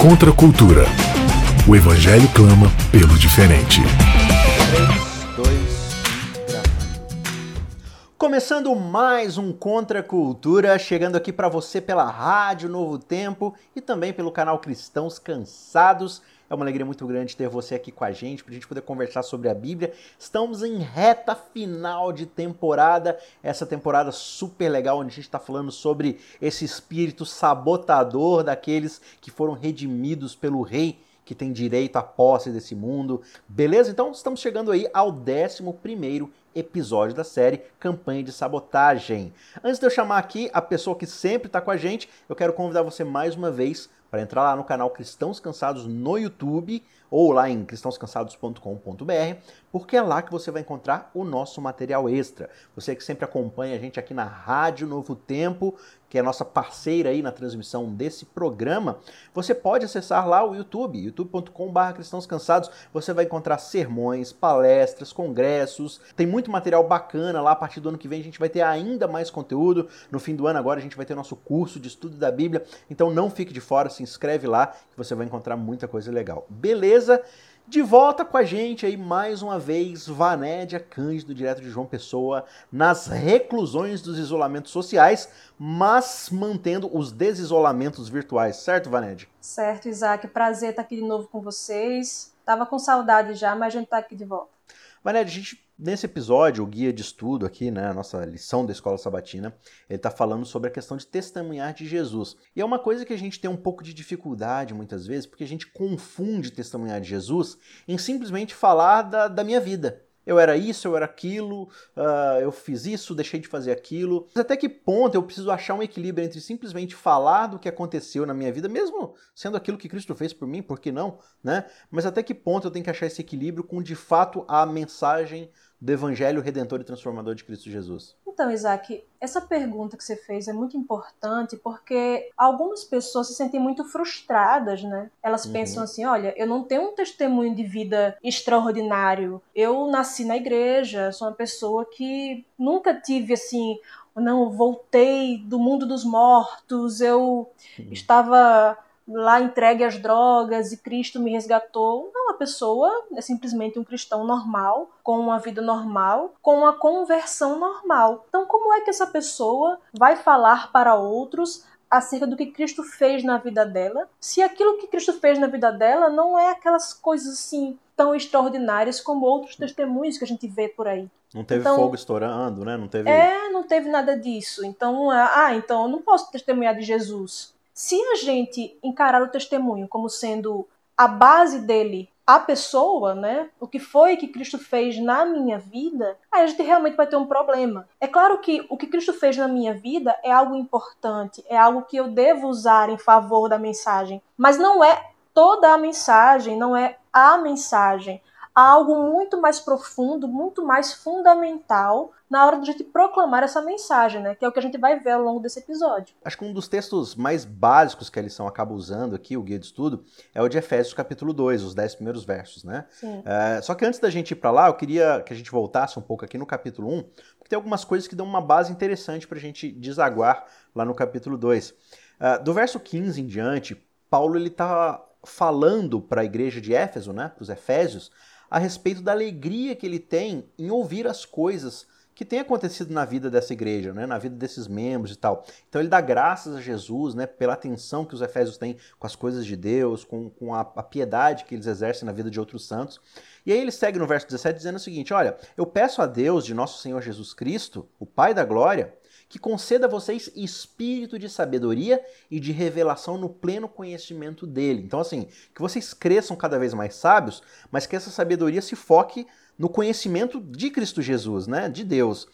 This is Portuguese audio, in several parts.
Contra a cultura. O Evangelho clama pelo diferente. 3, 2, Começando mais um Contra a Cultura, chegando aqui para você pela Rádio Novo Tempo e também pelo canal Cristãos Cansados. É uma alegria muito grande ter você aqui com a gente, para a gente poder conversar sobre a Bíblia. Estamos em reta final de temporada, essa temporada super legal, onde a gente está falando sobre esse espírito sabotador daqueles que foram redimidos pelo Rei que tem direito à posse desse mundo. Beleza? Então estamos chegando aí ao 11 episódio da série Campanha de Sabotagem. Antes de eu chamar aqui a pessoa que sempre está com a gente, eu quero convidar você mais uma vez para entrar lá no canal Cristãos Cansados no YouTube ou lá em cristãoscansados.com.br, porque é lá que você vai encontrar o nosso material extra. Você que sempre acompanha a gente aqui na Rádio Novo Tempo, que é nossa parceira aí na transmissão desse programa, você pode acessar lá o YouTube, youtube.com.br cristãos cansados. Você vai encontrar sermões, palestras, congressos, tem muito material bacana lá. A partir do ano que vem a gente vai ter ainda mais conteúdo. No fim do ano agora a gente vai ter nosso curso de estudo da Bíblia. Então não fique de fora, se inscreve lá que você vai encontrar muita coisa legal. Beleza? De volta com a gente aí mais uma vez, Vanédia Cândido, direto de João Pessoa, nas reclusões dos isolamentos sociais, mas mantendo os desisolamentos virtuais, certo, Vanédia? Certo, Isaac. Prazer estar aqui de novo com vocês. Tava com saudade já, mas a gente tá aqui de volta. Vanédia, a gente Nesse episódio, o guia de estudo aqui, né, a nossa lição da Escola Sabatina, ele está falando sobre a questão de testemunhar de Jesus. E é uma coisa que a gente tem um pouco de dificuldade muitas vezes, porque a gente confunde testemunhar de Jesus em simplesmente falar da, da minha vida. Eu era isso, eu era aquilo, uh, eu fiz isso, deixei de fazer aquilo. Mas até que ponto eu preciso achar um equilíbrio entre simplesmente falar do que aconteceu na minha vida, mesmo sendo aquilo que Cristo fez por mim, por que não, né? Mas até que ponto eu tenho que achar esse equilíbrio com de fato a mensagem do Evangelho Redentor e Transformador de Cristo Jesus? Então, Isaac, essa pergunta que você fez é muito importante porque algumas pessoas se sentem muito frustradas, né? Elas uhum. pensam assim: olha, eu não tenho um testemunho de vida extraordinário. Eu nasci na igreja, sou uma pessoa que nunca tive assim. Não, voltei do mundo dos mortos, eu uhum. estava lá entregue às drogas e Cristo me resgatou. Não, a pessoa é simplesmente um cristão normal, com uma vida normal, com uma conversão normal. Então, como é que essa pessoa vai falar para outros acerca do que Cristo fez na vida dela, se aquilo que Cristo fez na vida dela não é aquelas coisas assim tão extraordinárias como outros testemunhos que a gente vê por aí. Não teve então, fogo estourando, né? Não teve. É, não teve nada disso. Então, ah, então eu não posso testemunhar de Jesus. Se a gente encarar o testemunho como sendo a base dele, a pessoa, né? O que foi que Cristo fez na minha vida, aí a gente realmente vai ter um problema. É claro que o que Cristo fez na minha vida é algo importante, é algo que eu devo usar em favor da mensagem, mas não é toda a mensagem, não é a mensagem há algo muito mais profundo, muito mais fundamental na hora de a gente proclamar essa mensagem, né? Que é o que a gente vai ver ao longo desse episódio. Acho que um dos textos mais básicos que a lição acaba usando aqui, o guia de estudo, é o de Efésios capítulo 2, os 10 primeiros versos, né? É, só que antes da gente ir para lá, eu queria que a gente voltasse um pouco aqui no capítulo 1, porque tem algumas coisas que dão uma base interessante para a gente desaguar lá no capítulo 2. É, do verso 15 em diante, Paulo ele está falando para a igreja de Éfeso, né, para os Efésios, a respeito da alegria que ele tem em ouvir as coisas que têm acontecido na vida dessa igreja, né, na vida desses membros e tal. Então ele dá graças a Jesus né, pela atenção que os Efésios têm com as coisas de Deus, com, com a, a piedade que eles exercem na vida de outros santos. E aí ele segue no verso 17 dizendo o seguinte: Olha, eu peço a Deus de nosso Senhor Jesus Cristo, o Pai da Glória, que conceda a vocês espírito de sabedoria e de revelação no pleno conhecimento dele. Então, assim, que vocês cresçam cada vez mais sábios, mas que essa sabedoria se foque no conhecimento de Cristo Jesus, né? De Deus.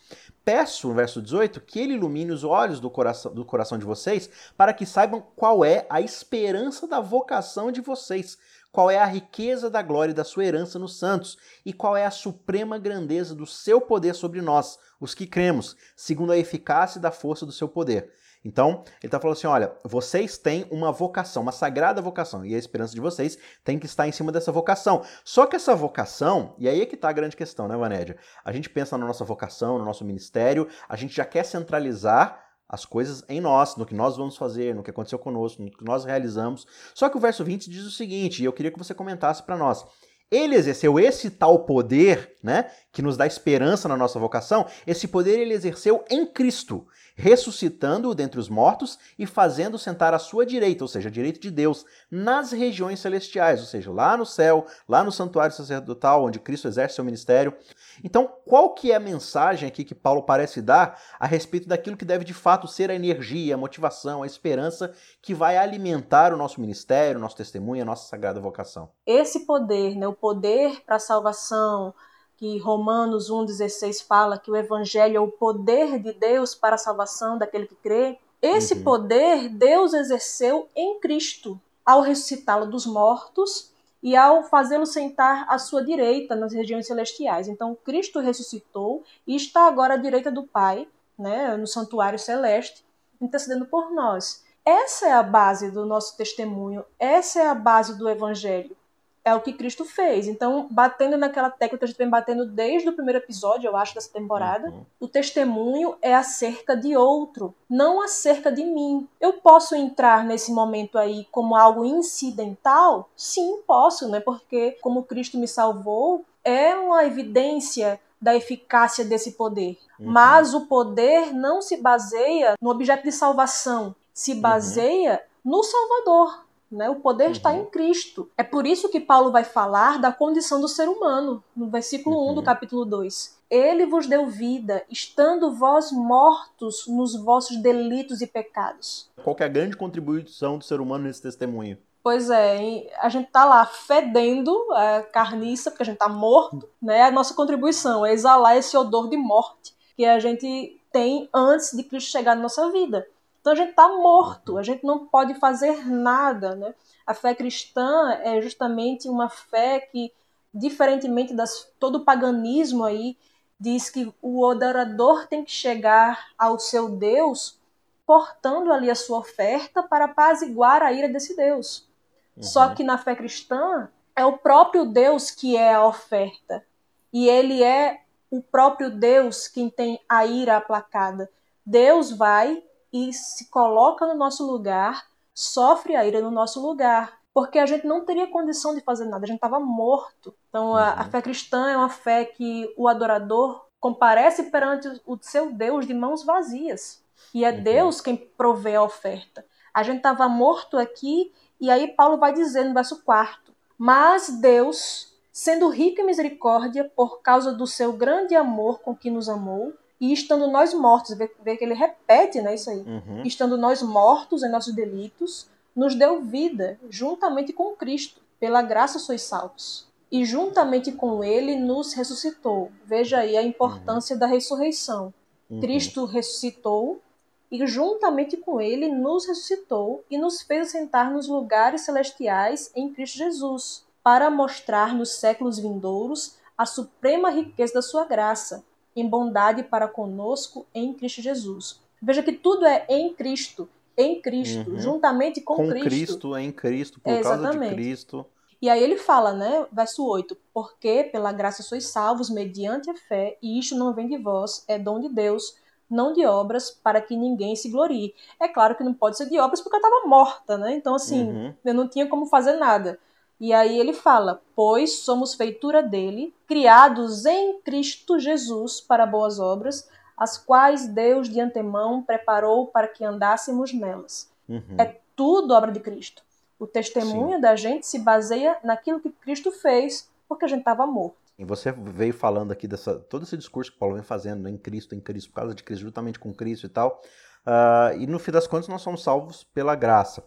Peço, verso 18, que ele ilumine os olhos do coração, do coração de vocês, para que saibam qual é a esperança da vocação de vocês, qual é a riqueza da glória da sua herança nos santos, e qual é a suprema grandeza do seu poder sobre nós, os que cremos, segundo a eficácia da força do seu poder. Então, ele está falando assim: olha, vocês têm uma vocação, uma sagrada vocação, e a esperança de vocês tem que estar em cima dessa vocação. Só que essa vocação, e aí é que está a grande questão, né, Vanédia? A gente pensa na nossa vocação, no nosso ministério, a gente já quer centralizar as coisas em nós, no que nós vamos fazer, no que aconteceu conosco, no que nós realizamos. Só que o verso 20 diz o seguinte, e eu queria que você comentasse para nós. Ele exerceu esse tal poder, né, que nos dá esperança na nossa vocação, esse poder ele exerceu em Cristo ressuscitando-o dentre os mortos e fazendo sentar à sua direita, ou seja, a direita de Deus, nas regiões celestiais, ou seja, lá no céu, lá no santuário sacerdotal, onde Cristo exerce seu ministério. Então, qual que é a mensagem aqui que Paulo parece dar a respeito daquilo que deve de fato ser a energia, a motivação, a esperança que vai alimentar o nosso ministério, o nosso testemunho, a nossa sagrada vocação? Esse poder, né, o poder para a salvação, que Romanos 1,16 fala que o evangelho é o poder de Deus para a salvação daquele que crê. Esse uhum. poder Deus exerceu em Cristo, ao ressuscitá-lo dos mortos e ao fazê-lo sentar à sua direita nas regiões celestiais. Então, Cristo ressuscitou e está agora à direita do Pai, né, no santuário celeste, intercedendo por nós. Essa é a base do nosso testemunho, essa é a base do evangelho é o que Cristo fez. Então, batendo naquela tecla que a gente vem batendo desde o primeiro episódio, eu acho, dessa temporada, uhum. o testemunho é acerca de outro, não acerca de mim. Eu posso entrar nesse momento aí como algo incidental? Sim, posso, né? Porque como Cristo me salvou, é uma evidência da eficácia desse poder. Uhum. Mas o poder não se baseia no objeto de salvação, se uhum. baseia uhum. no Salvador. Né? O poder uhum. está em Cristo. É por isso que Paulo vai falar da condição do ser humano, no versículo uhum. 1 do capítulo 2. Ele vos deu vida, estando vós mortos nos vossos delitos e pecados. Qual é a grande contribuição do ser humano nesse testemunho? Pois é, a gente tá lá fedendo a carniça, porque a gente tá morto, né? A nossa contribuição é exalar esse odor de morte que a gente tem antes de Cristo chegar na nossa vida. Então a gente está morto, a gente não pode fazer nada. Né? A fé cristã é justamente uma fé que, diferentemente das todo o paganismo aí, diz que o adorador tem que chegar ao seu Deus portando ali a sua oferta para apaziguar a ira desse Deus. Uhum. Só que na fé cristã é o próprio Deus que é a oferta. E ele é o próprio Deus quem tem a ira aplacada. Deus vai e se coloca no nosso lugar, sofre a ira no nosso lugar, porque a gente não teria condição de fazer nada, a gente estava morto. Então a, a, uhum. fé cristã é uma fé que o adorador comparece perante o seu Deus de mãos vazias. E é uhum. Deus quem provê a oferta. A gente estava morto aqui, e aí Paulo vai dizer no verso 4: Mas Deus, sendo rico em misericórdia, por causa do seu grande amor com que nos amou, e estando nós mortos, vê, vê que ele repete né, isso aí. Uhum. Estando nós mortos em nossos delitos, nos deu vida, juntamente com Cristo. Pela graça sois salvos. E juntamente com ele nos ressuscitou. Veja aí a importância uhum. da ressurreição. Uhum. Cristo ressuscitou e juntamente com ele nos ressuscitou e nos fez sentar nos lugares celestiais em Cristo Jesus, para mostrar nos séculos vindouros a suprema riqueza da sua graça em bondade para conosco em Cristo Jesus. Veja que tudo é em Cristo, em Cristo, uhum. juntamente com, com Cristo. Cristo, em Cristo, por é, causa de Cristo. E aí ele fala, né, verso 8, porque pela graça sois salvos mediante a fé, e isto não vem de vós, é dom de Deus, não de obras, para que ninguém se glorie. É claro que não pode ser de obras porque eu estava morta, né? Então, assim, uhum. eu não tinha como fazer nada. E aí ele fala: Pois somos feitura dele, criados em Cristo Jesus para boas obras, as quais Deus de antemão preparou para que andássemos nelas. Uhum. É tudo obra de Cristo. O testemunho Sim. da gente se baseia naquilo que Cristo fez, porque a gente estava morto. E você veio falando aqui dessa todo esse discurso que Paulo vem fazendo em Cristo, em Cristo, por causa de Cristo, justamente com Cristo e tal. Uh, e no fim das contas nós somos salvos pela graça.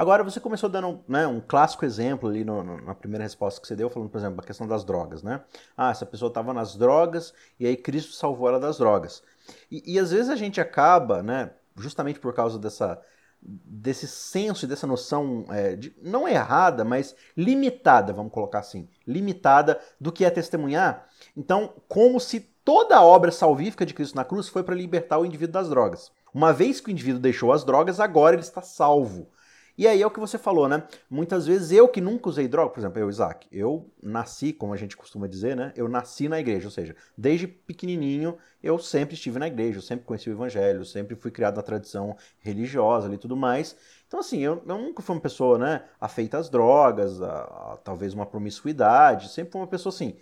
Agora, você começou dando né, um clássico exemplo ali no, no, na primeira resposta que você deu, falando, por exemplo, a questão das drogas, né? Ah, essa pessoa estava nas drogas e aí Cristo salvou ela das drogas. E, e às vezes a gente acaba, né, justamente por causa dessa, desse senso e dessa noção, é, de, não errada, mas limitada, vamos colocar assim, limitada do que é testemunhar. Então, como se toda a obra salvífica de Cristo na cruz foi para libertar o indivíduo das drogas. Uma vez que o indivíduo deixou as drogas, agora ele está salvo. E aí é o que você falou, né? Muitas vezes eu que nunca usei droga, por exemplo, eu, Isaac, eu nasci, como a gente costuma dizer, né? Eu nasci na igreja, ou seja, desde pequenininho eu sempre estive na igreja, eu sempre conheci o evangelho, sempre fui criado na tradição religiosa e tudo mais. Então, assim, eu, eu, nunca fui uma pessoa, né, afeita às drogas, a, a, talvez uma promiscuidade, sempre fui uma pessoa, assim,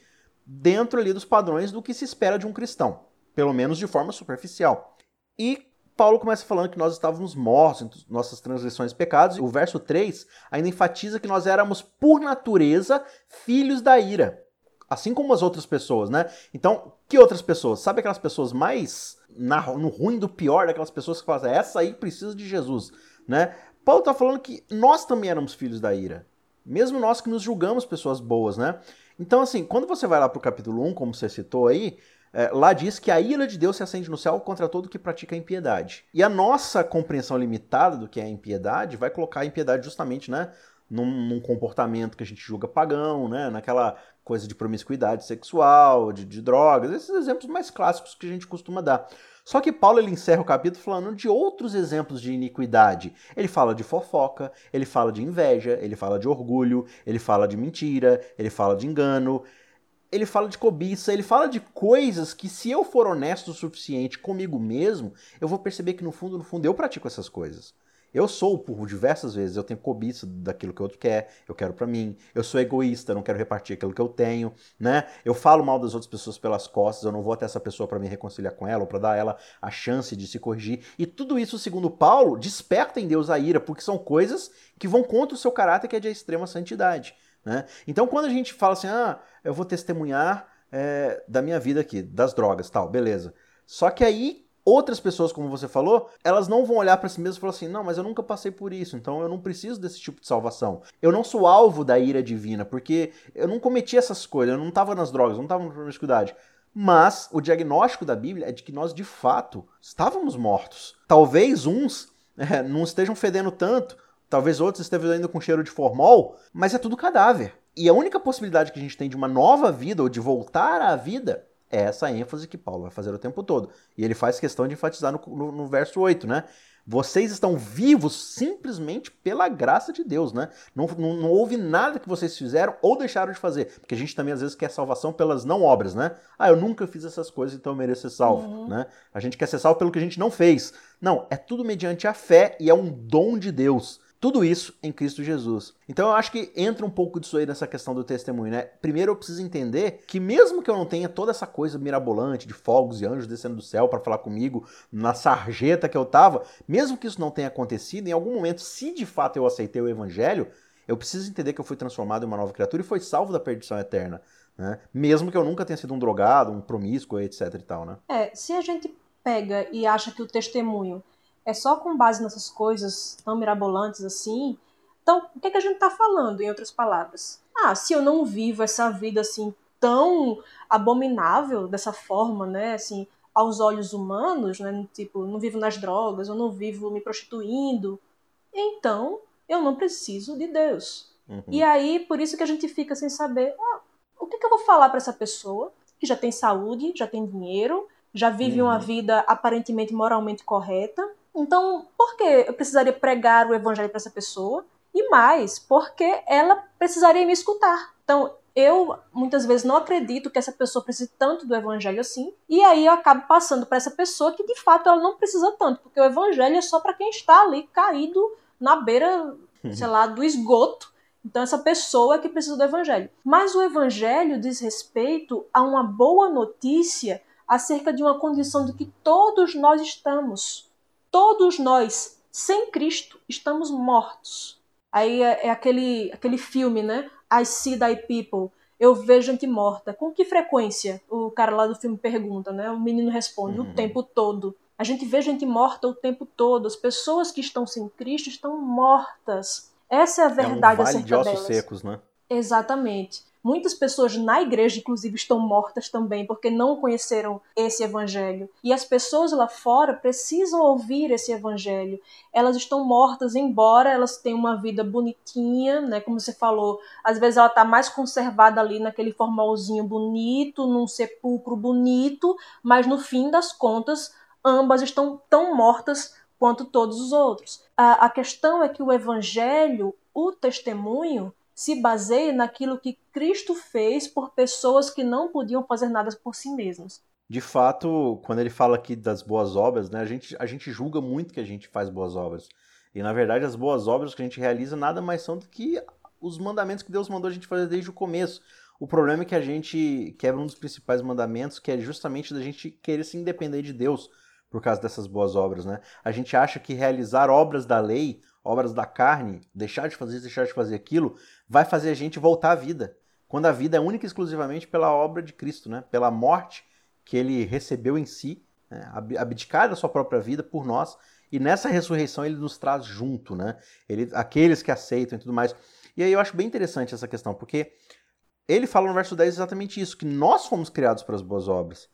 dentro ali dos padrões do que se espera de um cristão, pelo menos de forma superficial. E Paulo começa falando que nós estávamos mortos em nossas transgressões e pecados. O verso 3 ainda enfatiza que nós éramos, por natureza, filhos da ira. Assim como as outras pessoas, né? Então, que outras pessoas? Sabe aquelas pessoas mais na, no ruim do pior, daquelas pessoas que falam assim, essa aí precisa de Jesus, né? Paulo está falando que nós também éramos filhos da ira. Mesmo nós que nos julgamos pessoas boas, né? Então, assim, quando você vai lá para o capítulo 1, como você citou aí, é, lá diz que a ira de Deus se acende no céu contra todo que pratica a impiedade. E a nossa compreensão limitada do que é a impiedade vai colocar a impiedade justamente, né? Num, num, comportamento que a gente julga pagão, né? Naquela coisa de promiscuidade sexual, de, de, drogas, esses exemplos mais clássicos que a gente costuma dar. Só que Paulo ele encerra o capítulo falando de outros exemplos de iniquidade. Ele fala de fofoca, ele fala de inveja, ele fala de orgulho, ele fala de mentira, ele fala de engano, ele fala de cobiça, ele fala de coisas que se eu for honesto o suficiente comigo mesmo, eu vou perceber que no fundo, no fundo, eu pratico essas coisas. Eu sou, por diversas vezes, eu tenho cobiça daquilo que o outro quer, eu quero para mim. Eu sou egoísta, não quero repartir aquilo que eu tenho, né? Eu falo mal das outras pessoas pelas costas, eu não vou até essa pessoa para me reconciliar com ela ou para dar a ela a chance de se corrigir. E tudo isso, segundo Paulo, desperta em Deus a ira, porque são coisas que vão contra o seu caráter, que é de extrema santidade. Né? Então, quando a gente fala assim, ah, eu vou testemunhar é, da minha vida aqui, das drogas, tal, beleza. Só que aí outras pessoas, como você falou, elas não vão olhar para si mesmas e falar assim: não, mas eu nunca passei por isso, então eu não preciso desse tipo de salvação. Eu não sou alvo da ira divina, porque eu não cometi essas coisas, eu não estava nas drogas, eu não estava na promiscuidade. Mas o diagnóstico da Bíblia é de que nós de fato estávamos mortos. Talvez uns é, não estejam fedendo tanto, Talvez outros estejam ainda com cheiro de formol, mas é tudo cadáver. E a única possibilidade que a gente tem de uma nova vida ou de voltar à vida é essa ênfase que Paulo vai fazer o tempo todo. E ele faz questão de enfatizar no, no, no verso 8, né? Vocês estão vivos simplesmente pela graça de Deus, né? Não, não, não, houve nada que vocês fizeram ou deixaram de fazer. Porque a gente também às vezes quer salvação pelas não obras, né? Ah, eu nunca fiz essas coisas, então eu mereço ser salvo, uhum. né? A gente quer ser salvo pelo que a gente não fez. Não, é tudo mediante a fé e é um dom de Deus. Tudo isso em Cristo Jesus. Então eu acho que entra um pouco disso aí nessa questão do testemunho, né? Primeiro eu preciso entender que mesmo que eu não tenha toda essa coisa mirabolante de fogos e anjos descendo do céu para falar comigo na sarjeta que eu tava, mesmo que isso não tenha acontecido, em algum momento, se de fato eu aceitei o evangelho, eu preciso entender que eu fui transformado em uma nova criatura e foi salvo da perdição eterna. Né? Mesmo que eu nunca tenha sido um drogado, um promíscuo, etc e tal, né? É, se a gente pega e acha que o testemunho é só com base nessas coisas tão mirabolantes assim. Então, o que, é que a gente está falando, em outras palavras? Ah, se eu não vivo essa vida assim tão abominável dessa forma, né, assim, aos olhos humanos, né, tipo, não vivo nas drogas, eu não vivo me prostituindo, então eu não preciso de Deus. Uhum. E aí, por isso que a gente fica sem saber, ah, o que, é que eu vou falar para essa pessoa que já tem saúde, já tem dinheiro, já vive uhum. uma vida aparentemente moralmente correta, então, por que eu precisaria pregar o evangelho para essa pessoa? E mais, porque ela precisaria me escutar. Então, eu muitas vezes não acredito que essa pessoa precise tanto do evangelho assim, e aí eu acabo passando para essa pessoa que de fato ela não precisa tanto, porque o evangelho é só para quem está ali caído na beira, sei lá, do esgoto. Então essa pessoa é que precisa do evangelho. Mas o evangelho diz respeito a uma boa notícia acerca de uma condição de que todos nós estamos. Todos nós, sem Cristo, estamos mortos. Aí é, é aquele, aquele filme, né? I see thy people. Eu vejo gente morta. Com que frequência? O cara lá do filme pergunta, né? O menino responde: uhum. o tempo todo. A gente vê gente morta o tempo todo. As pessoas que estão sem Cristo estão mortas. Essa é a verdade é um vale de ossos delas. secos, né? Exatamente. Muitas pessoas na igreja, inclusive, estão mortas também porque não conheceram esse evangelho. E as pessoas lá fora precisam ouvir esse evangelho. Elas estão mortas, embora elas tenham uma vida bonitinha, né? Como você falou, às vezes ela está mais conservada ali naquele formalzinho bonito, num sepulcro bonito, mas no fim das contas, ambas estão tão mortas quanto todos os outros. A, a questão é que o evangelho, o testemunho, se baseia naquilo que Cristo fez por pessoas que não podiam fazer nada por si mesmos. De fato, quando ele fala aqui das boas obras, né, a, gente, a gente julga muito que a gente faz boas obras. E na verdade, as boas obras que a gente realiza nada mais são do que os mandamentos que Deus mandou a gente fazer desde o começo. O problema é que a gente quebra um dos principais mandamentos, que é justamente da gente querer se independer de Deus por causa dessas boas obras, né? A gente acha que realizar obras da lei, obras da carne, deixar de fazer isso, deixar de fazer aquilo, vai fazer a gente voltar à vida. Quando a vida é única e exclusivamente pela obra de Cristo, né? Pela morte que ele recebeu em si, né? abdicar da sua própria vida por nós, e nessa ressurreição ele nos traz junto, né? Ele, aqueles que aceitam e tudo mais. E aí eu acho bem interessante essa questão, porque ele fala no verso 10 exatamente isso, que nós fomos criados para as boas obras.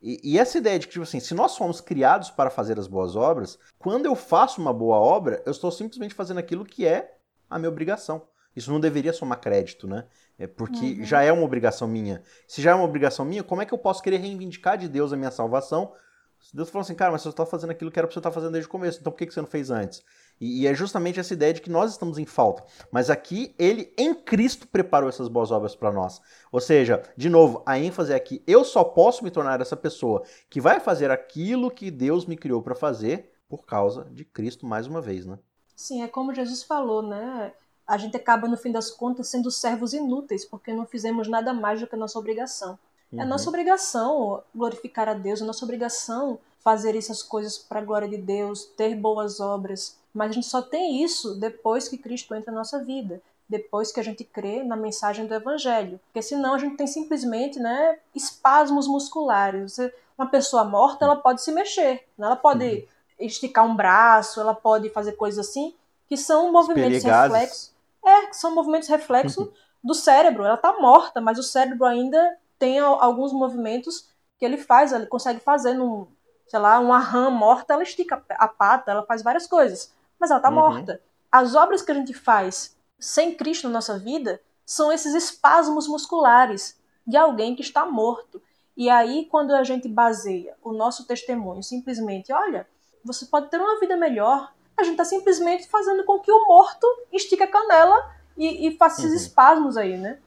E, e, essa ideia de que, tipo assim, se nós fomos criados para fazer as boas obras, quando eu faço uma boa obra, eu estou simplesmente fazendo aquilo que é a minha obrigação. Isso não deveria somar crédito, né? É porque uhum. já é uma obrigação minha. Se já é uma obrigação minha, como é que eu posso querer reivindicar de Deus a minha salvação? Se Deus falou assim, cara, mas você está fazendo aquilo que era para você estar tá fazendo desde o começo, então por que, que você não fez antes? E, e, é justamente essa ideia de que nós estamos em falta. Mas aqui, ele, em Cristo, preparou essas boas obras para nós. Ou seja, de novo, a ênfase é que eu só posso me tornar essa pessoa que vai fazer aquilo que Deus me criou para fazer por causa de Cristo, mais uma vez, né? Sim, é como Jesus falou, né? A gente acaba, no fim das contas, sendo servos inúteis, porque não fizemos nada mais do que a nossa obrigação. Uhum. É a nossa obrigação glorificar a Deus, é a nossa obrigação fazer essas coisas para a glória de Deus, ter boas obras. Mas a gente só tem isso depois que Cristo entra na nossa vida, depois que a gente crê na mensagem do Evangelho. Porque senão a gente tem simplesmente né, espasmos musculares. Uma pessoa morta ela pode se mexer, né? ela pode uhum. esticar um braço, ela pode fazer coisas assim, que são movimentos reflexos. É, são movimentos reflexos uhum. do cérebro. Ela está morta, mas o cérebro ainda tem alguns movimentos que ele faz, ele consegue fazer num, sei lá, uma rã morta, ela estica a pata, ela faz várias coisas, mas ela está uhum. morta. As obras que a gente faz sem Cristo na nossa vida são esses espasmos musculares de alguém que está morto. E aí, quando a gente baseia o nosso testemunho simplesmente, olha, você pode ter uma vida melhor, a gente está simplesmente fazendo com que o morto estique a canela e, e faça esses uhum. espasmos aí, né?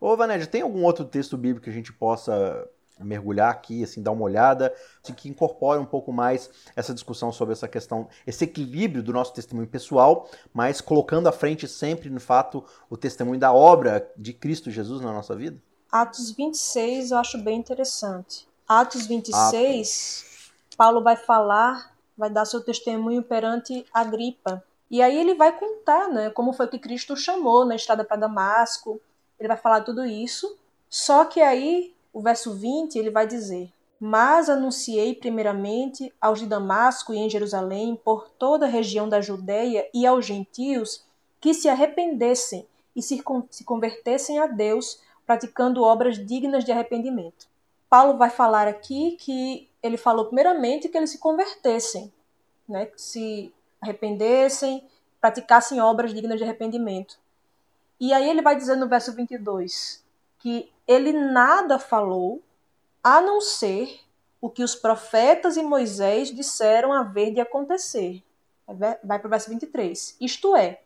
Ô, Vanédia, tem algum outro texto bíblico que a gente possa mergulhar aqui, assim, dar uma olhada, assim, que incorpore um pouco mais essa discussão sobre essa questão, esse equilíbrio do nosso testemunho pessoal, mas colocando à frente sempre, no fato, o testemunho da obra de Cristo Jesus na nossa vida? Atos 26 eu acho bem interessante. Atos 26, Atos. Paulo vai falar, vai dar seu testemunho perante Agripa. E aí ele vai contar, né, como foi que Cristo chamou na estrada para Damasco. Ele vai falar tudo isso. Só que aí o verso 20 ele vai dizer: Mas anunciei primeiramente aos de Damasco e em Jerusalém, por toda a região da Judéia e aos gentios, que se arrependessem e se convertessem a Deus, praticando obras dignas de arrependimento. Paulo vai falar aqui que ele falou primeiramente que eles se convertessem, né? que se arrependessem, praticassem obras dignas de arrependimento. E aí ele vai dizer no verso 22 que ele nada falou a não ser o que os profetas e Moisés disseram haver de acontecer. Vai para o verso 23. Isto é,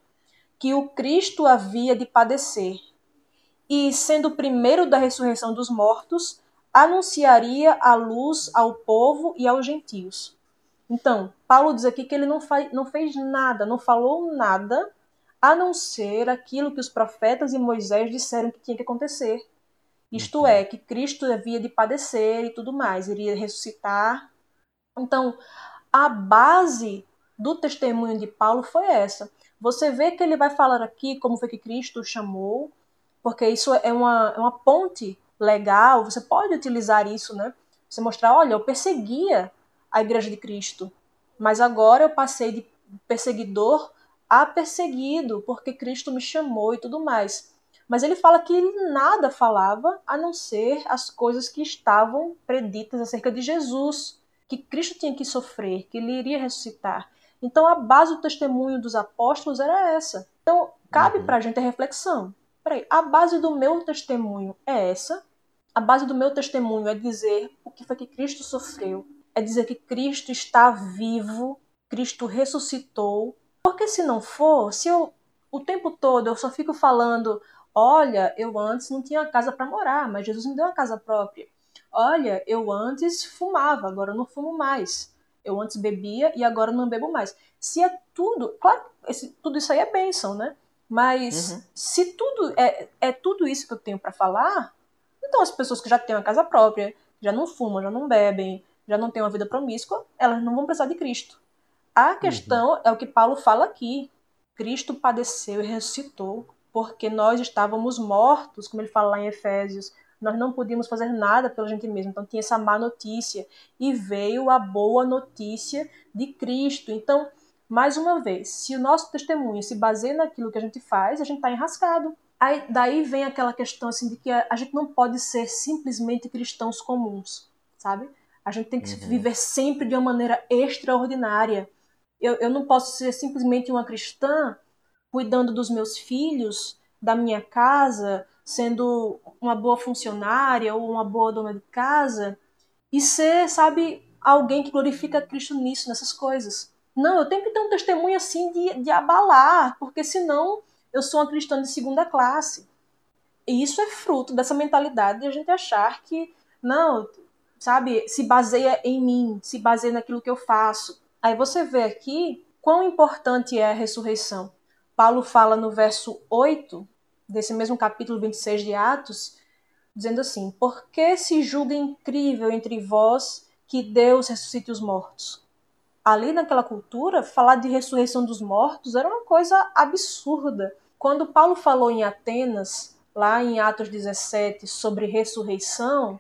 que o Cristo havia de padecer e, sendo o primeiro da ressurreição dos mortos, anunciaria a luz ao povo e aos gentios. Então, Paulo diz aqui que ele não, não fez nada, não falou nada, a não ser aquilo que os profetas e Moisés disseram que tinha que acontecer. Isto é, que Cristo havia de padecer e tudo mais, iria ressuscitar. Então, a base do testemunho de Paulo foi essa. Você vê que ele vai falar aqui como foi que Cristo o chamou, porque isso é uma, é uma ponte legal, você pode utilizar isso, né? Você mostrar, olha, eu perseguia a igreja de Cristo, mas agora eu passei de perseguidor a perseguido, porque Cristo me chamou e tudo mais. Mas ele fala que ele nada falava a não ser as coisas que estavam preditas acerca de Jesus, que Cristo tinha que sofrer, que ele iria ressuscitar. Então a base do testemunho dos apóstolos era essa. Então cabe uhum. para a gente a reflexão. Peraí, a base do meu testemunho é essa? A base do meu testemunho é dizer o que foi que Cristo sofreu, é dizer que Cristo está vivo, Cristo ressuscitou. Porque se não for, se eu o tempo todo eu só fico falando, olha, eu antes não tinha casa para morar, mas Jesus me deu uma casa própria. Olha, eu antes fumava, agora eu não fumo mais. Eu antes bebia e agora não bebo mais. Se é tudo, claro, esse, tudo isso aí é bênção, né? Mas uhum. se tudo é, é tudo isso que eu tenho para falar, então as pessoas que já têm uma casa própria, já não fumam, já não bebem, já não têm uma vida promíscua, elas não vão precisar de Cristo. A questão uhum. é o que Paulo fala aqui. Cristo padeceu e ressuscitou porque nós estávamos mortos, como ele fala lá em Efésios. Nós não podíamos fazer nada pela gente mesmo. Então tinha essa má notícia. E veio a boa notícia de Cristo. Então, mais uma vez, se o nosso testemunho se baseia naquilo que a gente faz, a gente está enrascado. Aí, daí vem aquela questão assim de que a, a, gente não pode ser simplesmente cristãos comuns, sabe? A gente tem que uhum. viver sempre de uma maneira extraordinária. Eu, eu não posso ser simplesmente uma cristã cuidando dos meus filhos, da minha casa, sendo uma boa funcionária ou uma boa dona de casa e ser, sabe, alguém que glorifica Cristo nisso, nessas coisas. Não, eu tenho que ter um testemunho assim de, de abalar, porque senão eu sou uma cristã de segunda classe. E isso é fruto dessa mentalidade de a gente achar que, não, sabe, se baseia em mim, se baseia naquilo que eu faço. Aí você vê aqui quão importante é a ressurreição. Paulo fala no verso 8 desse mesmo capítulo 26 de Atos, dizendo assim: Por que se julga incrível entre vós que Deus ressuscite os mortos? Ali naquela cultura, falar de ressurreição dos mortos era uma coisa absurda. Quando Paulo falou em Atenas, lá em Atos 17, sobre ressurreição,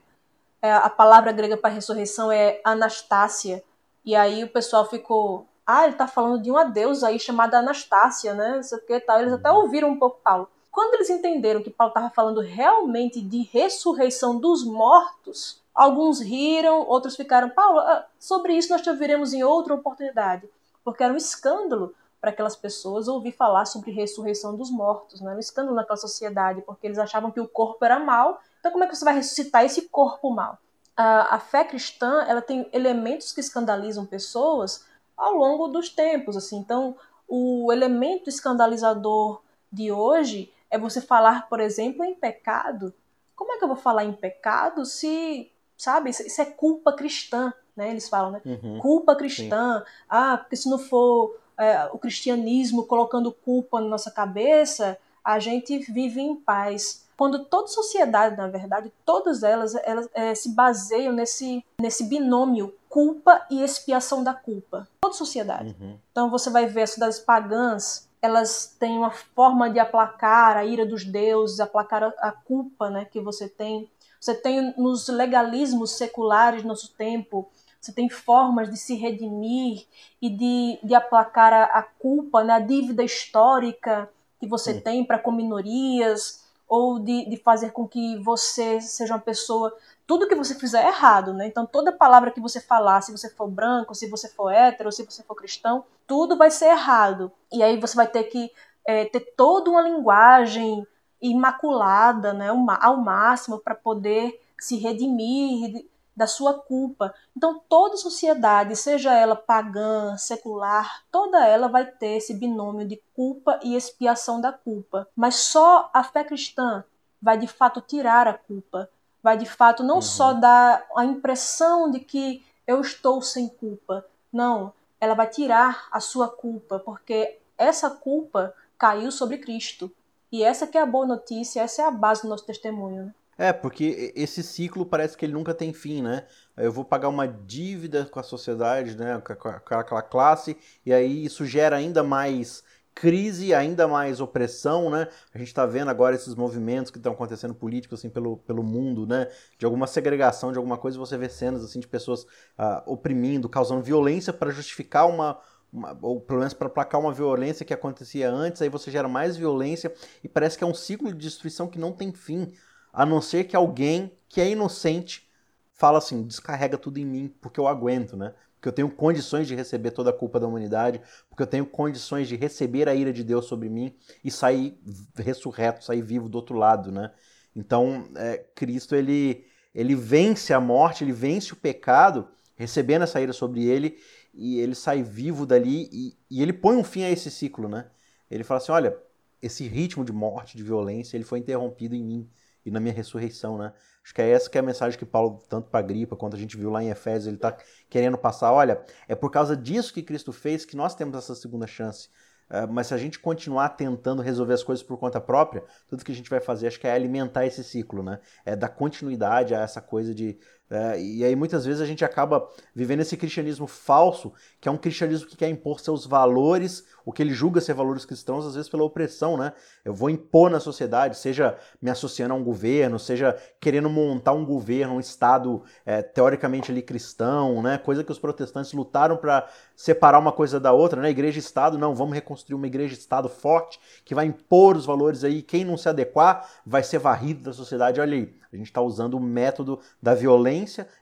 é, a palavra grega para ressurreição é Anastácia. E aí o pessoal ficou, ah, ele está falando de uma deusa aí chamada Anastácia, né? Isso que tal. Eles até ouviram um pouco Paulo. Quando eles entenderam que Paulo estava falando realmente de ressurreição dos mortos, alguns riram, outros ficaram, Paulo, ah, sobre isso nós te ouviremos em outra oportunidade, porque era um escândalo para aquelas pessoas ouvir falar sobre ressurreição dos mortos, né? Era um escândalo naquela sociedade, porque eles achavam que o corpo era mal, então como é que você vai ressuscitar esse corpo mal? A, a fé cristã, ela tem elementos que escandalizam pessoas, ao longo dos tempos, assim. Então, o elemento escandalizador de hoje é você falar, por exemplo, em pecado. Como é que eu vou falar em pecado se, sabe, isso é culpa cristã, né? Eles falam, né? Uhum. Culpa cristã. Sim. Ah, porque se não for é, o cristianismo colocando culpa na nossa cabeça, a gente vive em paz quando toda sociedade, na verdade, todas elas, elas é, se baseiam nesse, nesse binômio culpa e expiação da culpa. Toda sociedade. Uhum. Então você vai ver as cidades pagãs, elas têm uma forma de aplacar a ira dos deuses, aplacar a, a culpa né, que você tem. Você tem nos legalismos seculares do nosso tempo, você tem formas de se redimir e de, de aplacar a, a culpa, né, a dívida histórica que você tem para com minorias, ou de, de fazer com que você seja uma pessoa. Tudo que você fizer é errado, né? Então, toda palavra que você falar, se você for branco, se você for hétero, se você for cristão, tudo vai ser errado. E aí você vai ter que é, ter toda uma linguagem imaculada, né, ao máximo, para poder se redimir da sua culpa. Então, toda sociedade, seja ela pagã, secular, toda ela vai ter esse binômio de culpa e expiação da culpa. Mas só a fé cristã vai de fato tirar a culpa, vai de fato não uhum. só dar a impressão de que eu estou sem culpa. Não, ela vai tirar a sua culpa, porque essa culpa caiu sobre Cristo. E essa que é a boa notícia, essa é a base do nosso testemunho. É, porque esse ciclo parece que ele nunca tem fim, né? Eu vou pagar uma dívida com a sociedade, né? Com aquela classe, e aí isso gera ainda mais crise, ainda mais opressão, né? A gente está vendo agora esses movimentos que estão acontecendo políticos assim pelo, pelo mundo, né? De alguma segregação, de alguma coisa, você vê cenas assim de pessoas uh, oprimindo, causando violência para justificar uma, uma, ou pelo menos para placar uma violência que acontecia antes, aí você gera mais violência e parece que é um ciclo de destruição que não tem fim a não ser que alguém que é inocente fala assim, descarrega tudo em mim, porque eu aguento, né? Porque eu tenho condições de receber toda a culpa da humanidade, porque eu tenho condições de receber a ira de Deus sobre mim e sair ressurreto, sair vivo do outro lado, né? Então, é, Cristo, ele, ele vence a morte, ele vence o pecado, recebendo essa ira sobre ele, e ele sai vivo dali e, e ele põe um fim a esse ciclo, né? Ele fala assim, olha, esse ritmo de morte, de violência, ele foi interrompido em mim e na minha ressurreição, né? Acho que é essa que é a mensagem que Paulo, tanto para Gripa, quanto a gente viu lá em Efésios, ele está querendo passar. Olha, é por causa disso que Cristo fez que nós temos essa segunda chance. Uh, mas se a gente continuar tentando resolver as coisas por conta própria, tudo que a gente vai fazer acho que é alimentar esse ciclo, né? É dar continuidade a essa coisa de é, e aí muitas vezes a gente acaba vivendo esse cristianismo falso, que é um cristianismo que quer impor seus valores, o que ele julga ser valores cristãos, às vezes pela opressão, né? Eu vou impor na sociedade, seja me associando a um governo, seja querendo montar um governo, um Estado é, teoricamente ali cristão, né? Coisa que os protestantes lutaram para separar uma coisa da outra, né? Igreja e Estado, não, vamos reconstruir uma igreja e Estado forte, que vai impor os valores aí, quem não se adequar vai ser varrido da sociedade. Olha aí, a gente está usando o método da violência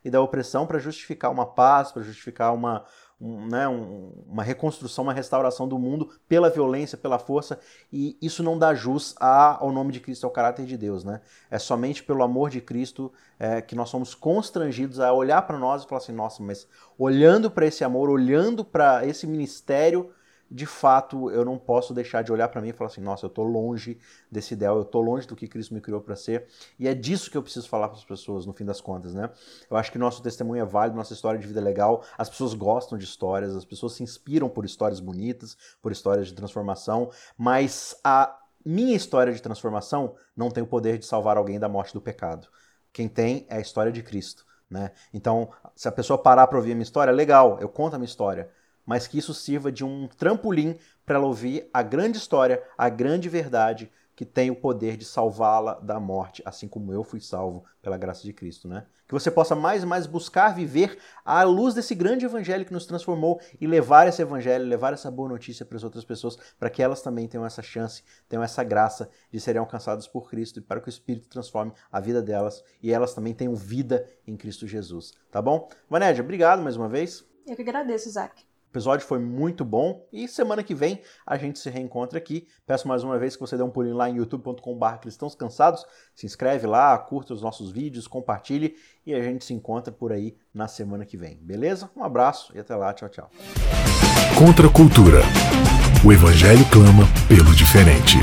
e da opressão para justificar uma paz, para justificar uma, um, né, um, uma reconstrução, uma restauração do mundo pela violência, pela força, e isso não dá jus ao nome de Cristo, ao caráter de Deus. Né? É somente pelo amor de Cristo é, que nós somos constrangidos a olhar para nós e falar assim: nossa, mas olhando para esse amor, olhando para esse ministério de fato eu não posso deixar de olhar para mim e falar assim, nossa, eu estou longe desse ideal, eu estou longe do que Cristo me criou para ser, e é disso que eu preciso falar para as pessoas no fim das contas, né? Eu acho que nosso testemunho é válido, nossa história de vida é legal, as pessoas gostam de histórias, as pessoas se inspiram por histórias bonitas, por histórias de transformação, mas a minha história de transformação não tem o poder de salvar alguém da morte do pecado. Quem tem é a história de Cristo. Né? Então, se a pessoa parar para ouvir a minha história, legal, eu conto a minha história mas que isso sirva de um trampolim para ela ouvir a grande história, a grande verdade que tem o poder de salvá-la da morte, assim como eu fui salvo pela graça de Cristo, né? Que você possa mais e mais buscar viver à luz desse grande evangelho que nos transformou e levar esse evangelho, levar essa boa notícia para as outras pessoas, para que elas também tenham essa chance, tenham essa graça de serem alcançadas por Cristo e para que o Espírito transforme a vida delas e elas também tenham vida em Cristo Jesus, tá bom? Vanédia, obrigado mais uma vez. Eu que agradeço, Isaac. O episódio foi muito bom e semana que vem a gente se reencontra aqui. Peço mais uma vez que você dê um pulinho lá em youtube.com.br cristãos cansados, se inscreve lá, curta os nossos vídeos, compartilhe e a gente se encontra por aí na semana que vem. Beleza? Um abraço e até lá. Tchau, tchau. Contra a cultura. O evangelho clama pelo diferente.